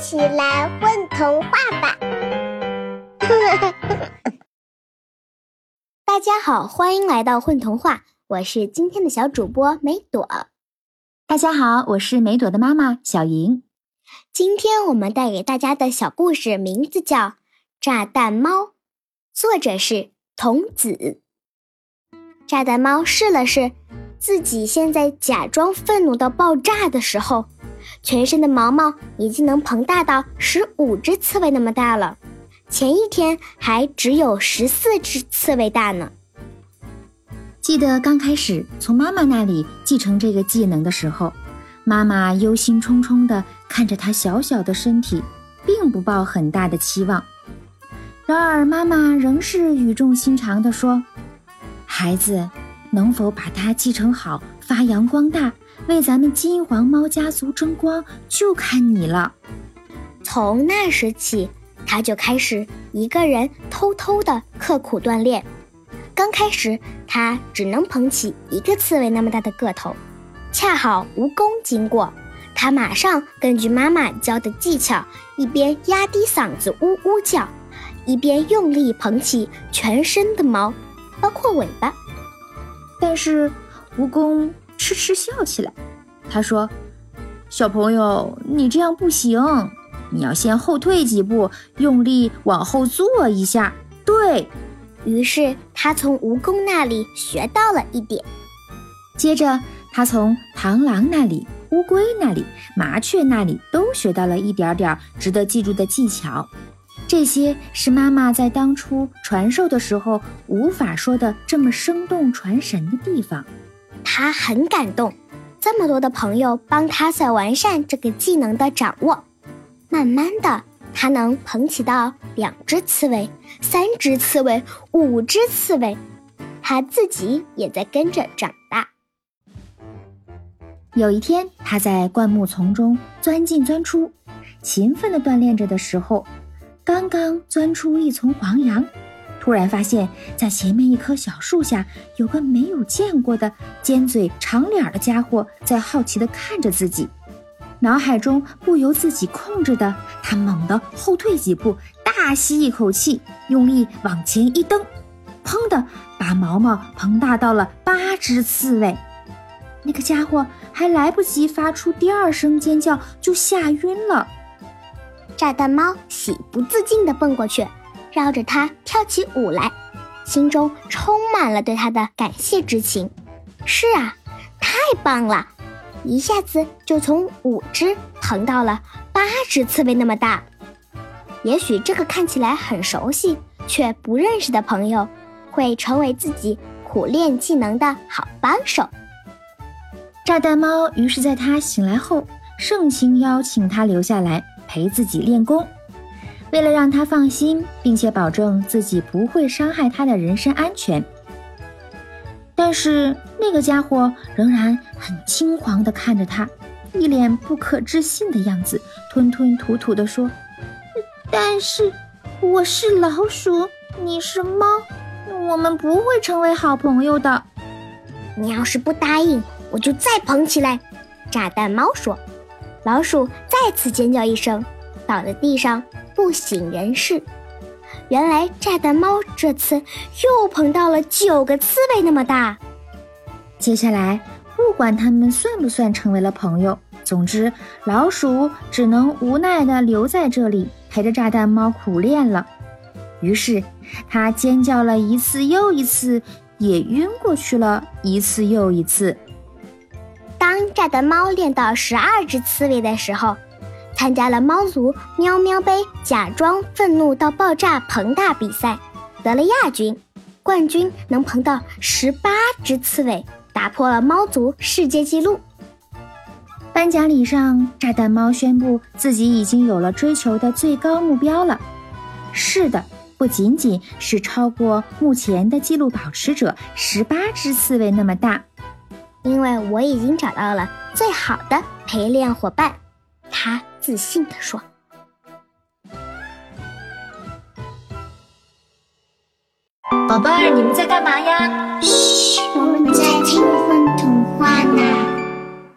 起来混童话吧！大家好，欢迎来到混童话，我是今天的小主播梅朵。大家好，我是梅朵的妈妈小莹。今天我们带给大家的小故事名字叫《炸弹猫》，作者是童子。炸弹猫试了试，自己现在假装愤怒到爆炸的时候。全身的毛毛已经能膨大到十五只刺猬那么大了，前一天还只有十四只刺猬大呢。记得刚开始从妈妈那里继承这个技能的时候，妈妈忧心忡忡地看着他小小的身体，并不抱很大的期望。然而妈妈仍是语重心长地说：“孩子，能否把它继承好，发扬光大？”为咱们金黄猫家族争光，就看你了。从那时起，他就开始一个人偷偷的刻苦锻炼。刚开始，他只能捧起一个刺猬那么大的个头，恰好蜈蚣经过，他马上根据妈妈教的技巧，一边压低嗓子呜呜叫，一边用力捧起全身的毛，包括尾巴。但是，蜈蚣。痴痴笑起来，他说：“小朋友，你这样不行，你要先后退几步，用力往后坐一下。”对于是，他从蜈蚣那里学到了一点。接着，他从螳螂那里、乌龟那里、麻雀那里都学到了一点点值得记住的技巧。这些是妈妈在当初传授的时候无法说的这么生动传神的地方。他很感动，这么多的朋友帮他在完善这个技能的掌握。慢慢的，他能捧起到两只刺猬、三只刺猬、五只刺猬，他自己也在跟着长大。有一天，他在灌木丛中钻进钻出，勤奋的锻炼着的时候，刚刚钻出一丛黄杨。突然发现，在前面一棵小树下，有个没有见过的尖嘴长脸的家伙在好奇地看着自己。脑海中不由自己控制的，他猛地后退几步，大吸一口气，用力往前一蹬，砰的把毛毛膨大到了八只刺猬。那个家伙还来不及发出第二声尖叫，就吓晕了。炸弹猫喜不自禁地蹦过去。绕着它跳起舞来，心中充满了对它的感谢之情。是啊，太棒了！一下子就从五只膨到了八只刺猬那么大。也许这个看起来很熟悉却不认识的朋友，会成为自己苦练技能的好帮手。炸弹猫于是在他醒来后，盛情邀请他留下来陪自己练功。为了让他放心，并且保证自己不会伤害他的人身安全，但是那个家伙仍然很惊慌地看着他，一脸不可置信的样子，吞吞吐吐地说：“但是我是老鼠，你是猫，我们不会成为好朋友的。你要是不答应，我就再捧起来。”炸弹猫说。老鼠再次尖叫一声，倒在地上。不省人事。原来炸弹猫这次又碰到了九个刺猬那么大。接下来，不管他们算不算成为了朋友，总之老鼠只能无奈地留在这里陪着炸弹猫苦练了。于是，它尖叫了一次又一次，也晕过去了一次又一次。当炸弹猫练到十二只刺猬的时候。参加了猫族喵喵杯假装愤怒到爆炸膨大比赛，得了亚军，冠军能膨到十八只刺猬，打破了猫族世界纪录。颁奖礼上，炸弹猫宣布自己已经有了追求的最高目标了。是的，不仅仅是超过目前的纪录保持者十八只刺猬那么大，因为我已经找到了最好的陪练伙伴。他。自信地说：“宝贝儿，你们在干嘛呀？嘘，我们在听风童话呢。”